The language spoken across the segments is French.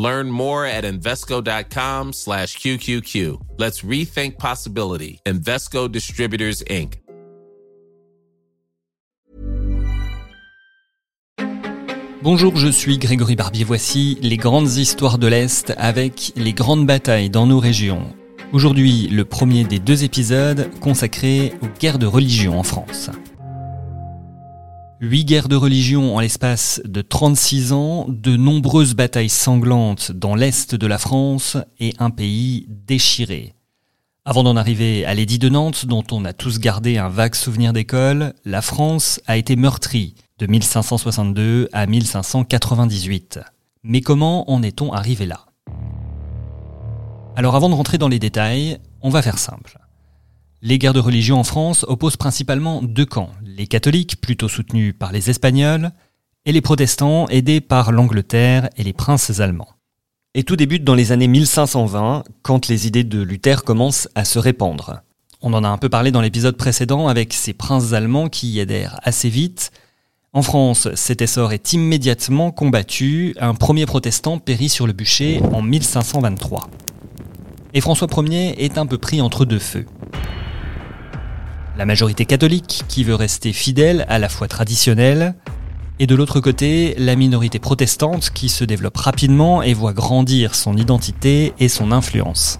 Learn more at slash QQQ. Let's rethink possibility. Distributors, Inc. Bonjour, je suis Grégory Barbier. Voici les grandes histoires de l'Est avec les grandes batailles dans nos régions. Aujourd'hui, le premier des deux épisodes consacré aux guerres de religion en France. Huit guerres de religion en l'espace de 36 ans, de nombreuses batailles sanglantes dans l'est de la France et un pays déchiré. Avant d'en arriver à l'édit de Nantes, dont on a tous gardé un vague souvenir d'école, la France a été meurtrie de 1562 à 1598. Mais comment en est-on arrivé là? Alors avant de rentrer dans les détails, on va faire simple. Les guerres de religion en France opposent principalement deux camps, les catholiques, plutôt soutenus par les Espagnols, et les protestants, aidés par l'Angleterre et les princes allemands. Et tout débute dans les années 1520, quand les idées de Luther commencent à se répandre. On en a un peu parlé dans l'épisode précédent avec ces princes allemands qui y adhèrent assez vite. En France, cet essor est immédiatement combattu, un premier protestant périt sur le bûcher en 1523. Et François Ier est un peu pris entre deux feux la majorité catholique qui veut rester fidèle à la foi traditionnelle, et de l'autre côté, la minorité protestante qui se développe rapidement et voit grandir son identité et son influence.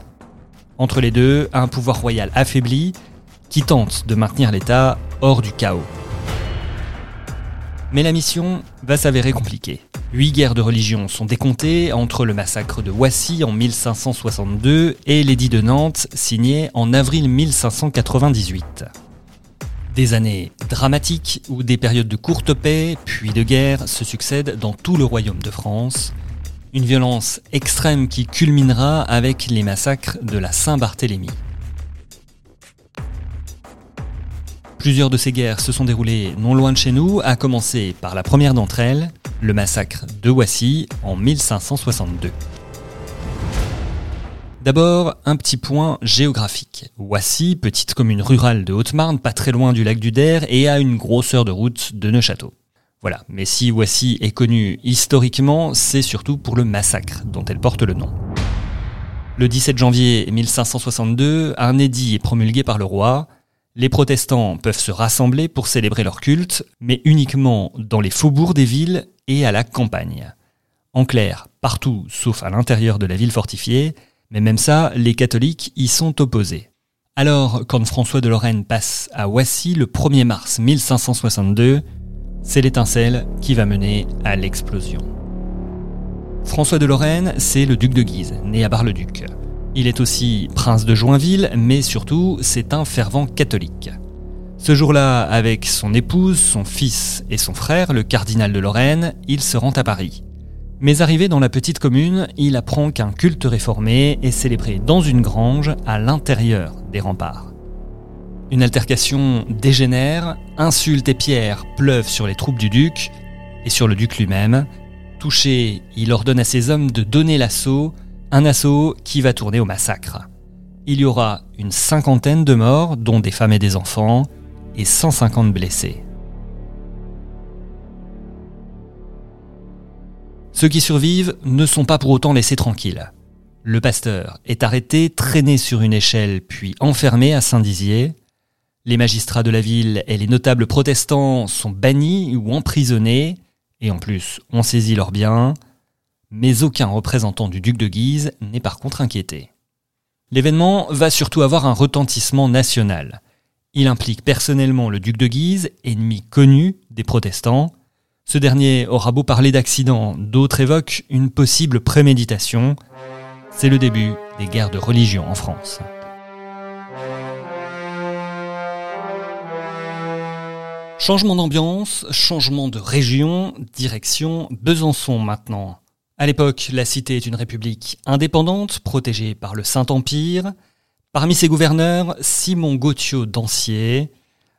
Entre les deux, un pouvoir royal affaibli qui tente de maintenir l'État hors du chaos. Mais la mission va s'avérer compliquée. Huit guerres de religion sont décomptées entre le massacre de Wassy en 1562 et l'édit de Nantes signé en avril 1598. Des années dramatiques où des périodes de courte paix, puis de guerre, se succèdent dans tout le royaume de France. Une violence extrême qui culminera avec les massacres de la Saint-Barthélemy. Plusieurs de ces guerres se sont déroulées non loin de chez nous, à commencer par la première d'entre elles, le massacre de Wassy en 1562. D'abord, un petit point géographique. Voici, petite commune rurale de Haute-Marne, pas très loin du lac du Der et à une grosseur de route de Neuchâteau. Voilà, mais si Voici est connue historiquement, c'est surtout pour le massacre dont elle porte le nom. Le 17 janvier 1562, un édit est promulgué par le roi. Les protestants peuvent se rassembler pour célébrer leur culte, mais uniquement dans les faubourgs des villes et à la campagne. En clair, partout sauf à l'intérieur de la ville fortifiée, mais même ça, les catholiques y sont opposés. Alors, quand François de Lorraine passe à Wassy le 1er mars 1562, c'est l'étincelle qui va mener à l'explosion. François de Lorraine, c'est le duc de Guise, né à Bar-le-Duc. Il est aussi prince de Joinville, mais surtout, c'est un fervent catholique. Ce jour-là, avec son épouse, son fils et son frère, le cardinal de Lorraine, il se rend à Paris. Mais arrivé dans la petite commune, il apprend qu'un culte réformé est célébré dans une grange à l'intérieur des remparts. Une altercation dégénère, insultes et pierres pleuvent sur les troupes du duc et sur le duc lui-même. Touché, il ordonne à ses hommes de donner l'assaut, un assaut qui va tourner au massacre. Il y aura une cinquantaine de morts, dont des femmes et des enfants, et 150 blessés. Ceux qui survivent ne sont pas pour autant laissés tranquilles. Le pasteur est arrêté, traîné sur une échelle, puis enfermé à Saint-Dizier. Les magistrats de la ville et les notables protestants sont bannis ou emprisonnés, et en plus on saisit leurs biens, mais aucun représentant du duc de Guise n'est par contre inquiété. L'événement va surtout avoir un retentissement national. Il implique personnellement le duc de Guise, ennemi connu des protestants, ce dernier aura beau parler d'accident, d'autres évoquent une possible préméditation. C'est le début des guerres de religion en France. Changement d'ambiance, changement de région, direction Besançon maintenant. À l'époque, la cité est une république indépendante, protégée par le Saint-Empire. Parmi ses gouverneurs, Simon Gauthieu d'Ancier,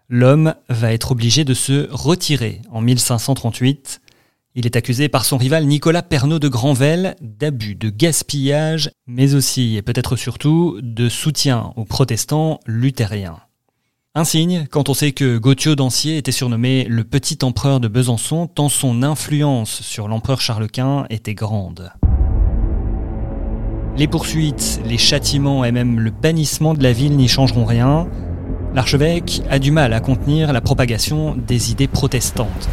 l'homme va être obligé de se retirer en 1538. Il est accusé par son rival Nicolas Pernaud de Granvelle d'abus, de gaspillage, mais aussi et peut-être surtout de soutien aux protestants luthériens. Un signe quand on sait que Gauthieu d'Ancier était surnommé le petit empereur de Besançon tant son influence sur l'empereur Charles Quint était grande. Les poursuites, les châtiments et même le bannissement de la ville n'y changeront rien. L'archevêque a du mal à contenir la propagation des idées protestantes.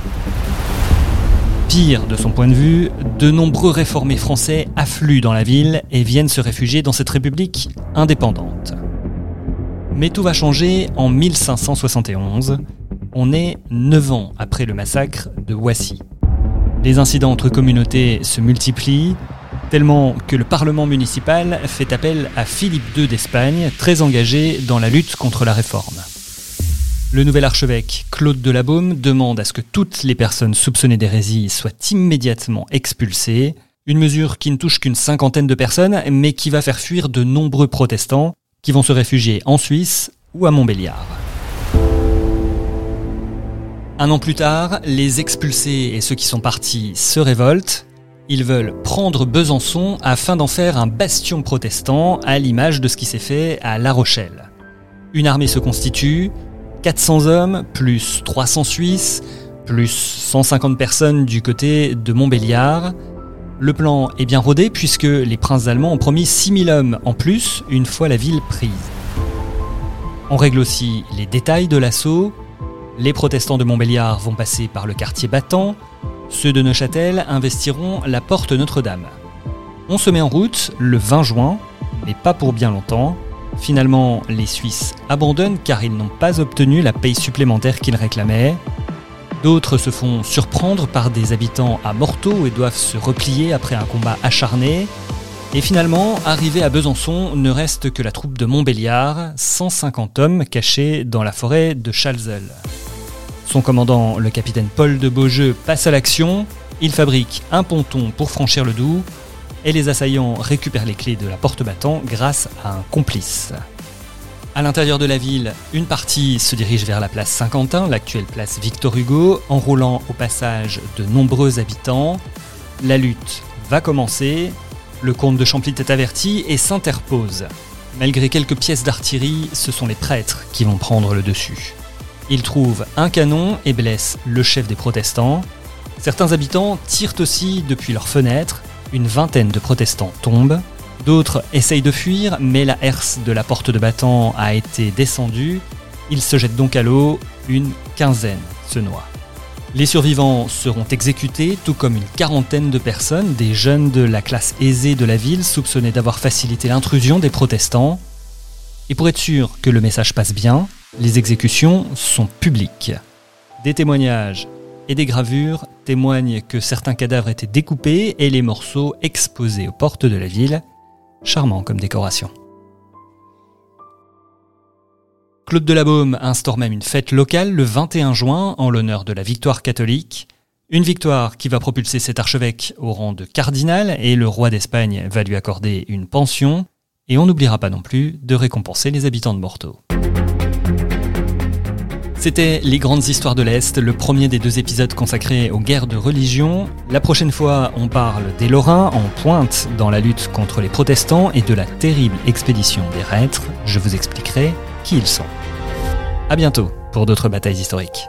Pire, de son point de vue, de nombreux réformés français affluent dans la ville et viennent se réfugier dans cette république indépendante. Mais tout va changer en 1571. On est 9 ans après le massacre de Wassy. Les incidents entre communautés se multiplient, tellement que le Parlement municipal fait appel à Philippe II d'Espagne, très engagé dans la lutte contre la réforme. Le nouvel archevêque, Claude de la Baume, demande à ce que toutes les personnes soupçonnées d'hérésie soient immédiatement expulsées, une mesure qui ne touche qu'une cinquantaine de personnes, mais qui va faire fuir de nombreux protestants, qui vont se réfugier en Suisse ou à Montbéliard. Un an plus tard, les expulsés et ceux qui sont partis se révoltent, ils veulent prendre Besançon afin d'en faire un bastion protestant à l'image de ce qui s'est fait à La Rochelle. Une armée se constitue, 400 hommes, plus 300 Suisses, plus 150 personnes du côté de Montbéliard. Le plan est bien rodé puisque les princes allemands ont promis 6000 hommes en plus une fois la ville prise. On règle aussi les détails de l'assaut. Les protestants de Montbéliard vont passer par le quartier battant, ceux de Neuchâtel investiront la porte Notre-Dame. On se met en route le 20 juin, mais pas pour bien longtemps. Finalement, les Suisses abandonnent car ils n'ont pas obtenu la paye supplémentaire qu'ils réclamaient. D'autres se font surprendre par des habitants à Morteau et doivent se replier après un combat acharné. Et finalement, arrivé à Besançon, ne reste que la troupe de Montbéliard, 150 hommes cachés dans la forêt de Chalzeul. Son commandant, le capitaine Paul de Beaujeu, passe à l'action. Il fabrique un ponton pour franchir le Doubs et les assaillants récupèrent les clés de la porte battant grâce à un complice. À l'intérieur de la ville, une partie se dirige vers la place Saint-Quentin, l'actuelle place Victor Hugo, enrôlant au passage de nombreux habitants. La lutte va commencer, le comte de Champlit est averti et s'interpose. Malgré quelques pièces d'artillerie, ce sont les prêtres qui vont prendre le dessus. Il trouve un canon et blesse le chef des protestants. Certains habitants tirent aussi depuis leurs fenêtres. Une vingtaine de protestants tombent. D'autres essayent de fuir, mais la herse de la porte de battant a été descendue. Ils se jettent donc à l'eau. Une quinzaine se noient. Les survivants seront exécutés, tout comme une quarantaine de personnes, des jeunes de la classe aisée de la ville, soupçonnés d'avoir facilité l'intrusion des protestants. Et pour être sûr que le message passe bien, les exécutions sont publiques. Des témoignages et des gravures témoignent que certains cadavres étaient découpés et les morceaux exposés aux portes de la ville, charmant comme décoration. Claude de la Baume instaure même une fête locale le 21 juin en l'honneur de la victoire catholique. Une victoire qui va propulser cet archevêque au rang de cardinal et le roi d'Espagne va lui accorder une pension. Et on n'oubliera pas non plus de récompenser les habitants de Morteau. C'était Les Grandes Histoires de l'Est, le premier des deux épisodes consacrés aux guerres de religion. La prochaine fois, on parle des Lorrains en pointe dans la lutte contre les protestants et de la terrible expédition des Rêtres. Je vous expliquerai qui ils sont. À bientôt pour d'autres batailles historiques.